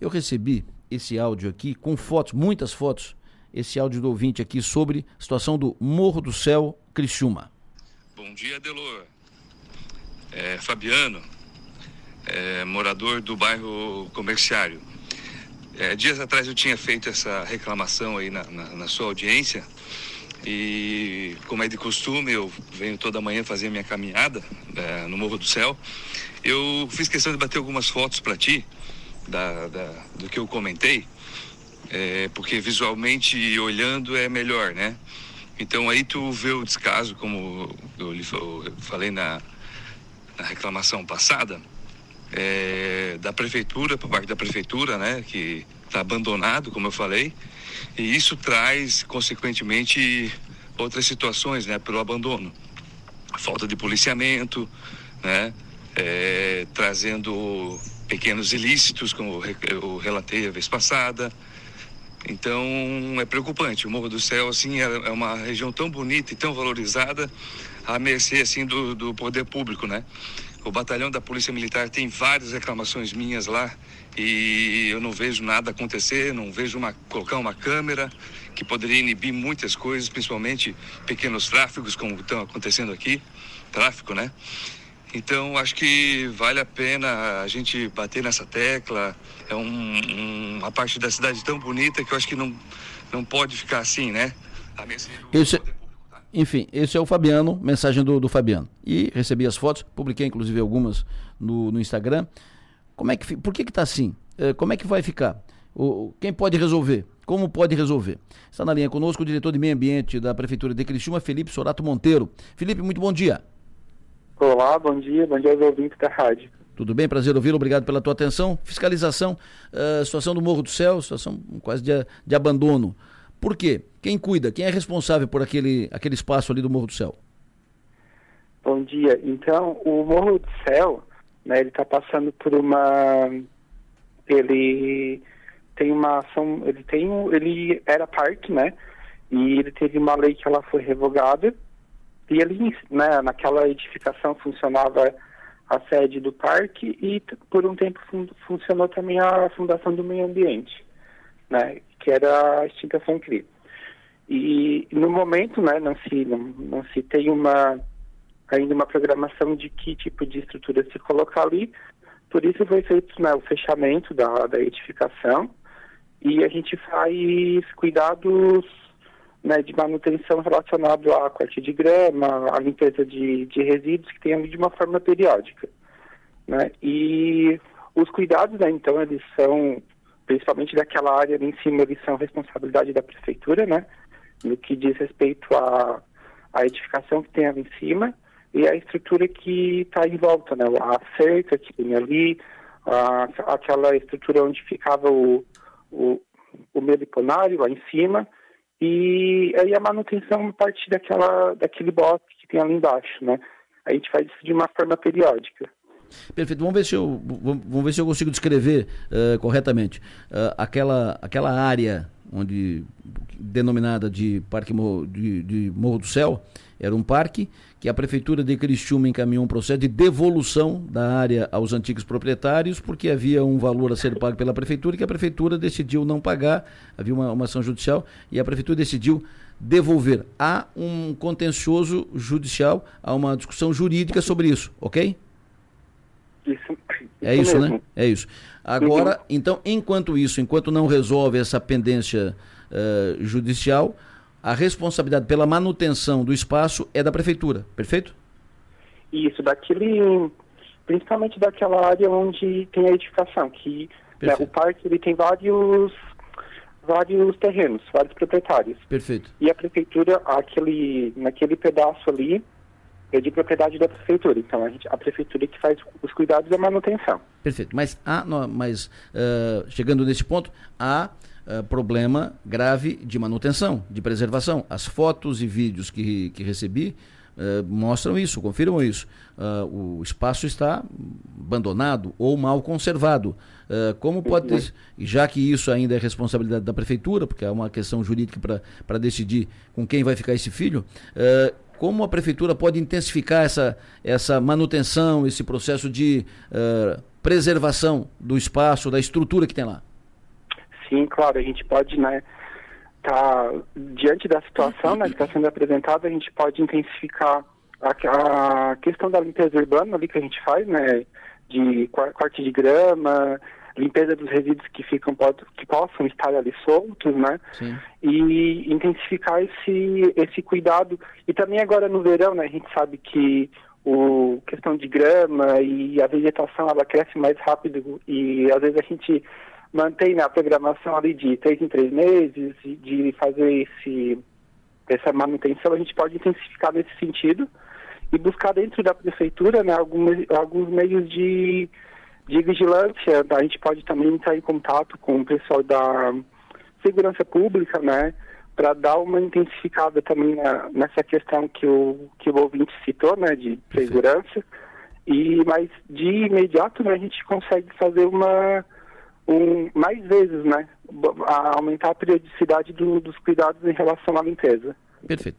Eu recebi esse áudio aqui com fotos, muitas fotos, esse áudio do ouvinte aqui sobre a situação do Morro do Céu, Criciúma. Bom dia, Delor. É, Fabiano, é, morador do bairro Comerciário. É, dias atrás eu tinha feito essa reclamação aí na, na, na, sua audiência e, como é de costume, eu venho toda manhã fazer minha caminhada é, no Morro do Céu. Eu fiz questão de bater algumas fotos para ti da, da, do que eu comentei, é, porque visualmente olhando é melhor, né? Então aí tu vê o descaso, como eu, eu falei na, na reclamação passada, é, da prefeitura, por parte da prefeitura, né, que está abandonado, como eu falei, e isso traz, consequentemente, outras situações, né, pelo abandono. Falta de policiamento, né, é, trazendo pequenos ilícitos, como eu relatei a vez passada. Então, é preocupante. O Morro do Céu, assim, é, é uma região tão bonita e tão valorizada, à mercê, assim, do, do poder público, né? O batalhão da Polícia Militar tem várias reclamações minhas lá e eu não vejo nada acontecer, não vejo uma, colocar uma câmera que poderia inibir muitas coisas, principalmente pequenos tráfegos, como estão acontecendo aqui, tráfico, né? Então, acho que vale a pena a gente bater nessa tecla. É um, um, uma parte da cidade tão bonita que eu acho que não, não pode ficar assim, né? Esse, enfim, esse é o Fabiano, mensagem do, do Fabiano. E recebi as fotos, publiquei inclusive algumas no, no Instagram. Como é que, por que está assim? É, como é que vai ficar? O, quem pode resolver? Como pode resolver? Está na linha conosco o diretor de meio ambiente da Prefeitura de Criciúma, Felipe Sorato Monteiro. Felipe, muito bom dia. Olá, bom dia, bom dia aos ouvintes da rádio. Tudo bem, prazer ouvi-lo, obrigado pela tua atenção. Fiscalização, uh, situação do Morro do Céu, situação quase de, de abandono. Por quê? Quem cuida? Quem é responsável por aquele, aquele espaço ali do Morro do Céu? Bom dia. Então, o Morro do Céu, né, ele está passando por uma... Ele tem uma ação... Ele tem Ele era parque, né? E ele teve uma lei que ela foi revogada. E ali, né, naquela edificação funcionava a sede do parque e por um tempo fun funcionou também a Fundação do Meio Ambiente, né? que era a extinção CRI. E no momento, né, não se, não, não se tem uma, ainda uma programação de que tipo de estrutura se colocar ali, por isso foi feito né, o fechamento da, da edificação e a gente faz cuidados né, de manutenção relacionado à corte de grama, à limpeza de, de resíduos que ali de uma forma periódica. Né? E os cuidados, né, então, eles são principalmente daquela área ali em cima, eles são responsabilidade da prefeitura, né? No que diz respeito à, à edificação que tem ali em cima e a estrutura que está em volta, né? A cerca que tem ali, a, aquela estrutura onde ficava o, o, o meliponário lá em cima e aí a manutenção a partir daquela, daquele bosque que tem ali embaixo, né? A gente faz isso de uma forma periódica. Perfeito. Vamos ver se eu, vamos ver se eu consigo descrever uh, corretamente. Uh, aquela, aquela área onde denominada de Parque Morro, de, de Morro do Céu era um parque que a prefeitura de Criciúma encaminhou um processo de devolução da área aos antigos proprietários porque havia um valor a ser pago pela prefeitura e que a prefeitura decidiu não pagar, havia uma, uma ação judicial e a prefeitura decidiu devolver. Há um contencioso judicial, há uma discussão jurídica sobre isso, ok? Isso, é isso, né? mesmo. né? É isso. Agora, então, enquanto isso, enquanto não resolve essa pendência uh, judicial, a responsabilidade pela manutenção do espaço é da prefeitura, perfeito? Isso, daquele, principalmente daquela área onde tem a edificação, que né, o parque ele tem vários vários terrenos, vários proprietários. Perfeito. E a prefeitura, aquele, naquele pedaço ali, é de propriedade da prefeitura. Então, a, gente, a prefeitura que faz os cuidados da manutenção. Perfeito. Mas, há, mas uh, chegando nesse ponto, há uh, problema grave de manutenção, de preservação. As fotos e vídeos que, que recebi uh, mostram isso, confirmam isso. o espaço está abandonado ou mal conservado. como pode ter, já que isso ainda é responsabilidade da prefeitura, porque é uma questão jurídica para decidir com quem vai ficar esse filho, como a prefeitura pode intensificar essa, essa manutenção, esse processo de uh, preservação do espaço, da estrutura que tem lá? sim, claro, a gente pode, né, tá diante da situação, né, que está sendo apresentada, a gente pode intensificar a, a, questão da limpeza urbana ali que a gente faz, né, de corte de grama, limpeza dos resíduos que ficam que possam estar ali soltos, né? Sim. E intensificar esse esse cuidado e também agora no verão, né? A gente sabe que o questão de grama e a vegetação ela cresce mais rápido e às vezes a gente mantém na programação ali de três em três meses de fazer esse essa manutenção a gente pode intensificar nesse sentido e buscar dentro da prefeitura né, alguns, alguns meios de, de vigilância. A gente pode também entrar em contato com o pessoal da segurança pública, né, para dar uma intensificada também na, nessa questão que o, que o ouvinte citou, né, de segurança. E, mas de imediato né, a gente consegue fazer uma um, mais vezes, né, aumentar a periodicidade do, dos cuidados em relação à limpeza. Perfeito.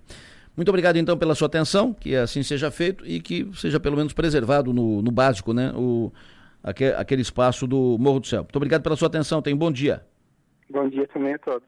Muito obrigado então pela sua atenção, que assim seja feito e que seja pelo menos preservado no, no básico, né? O, aquele, aquele espaço do Morro do Céu. Muito obrigado pela sua atenção, tenha um bom dia. Bom dia também a todos.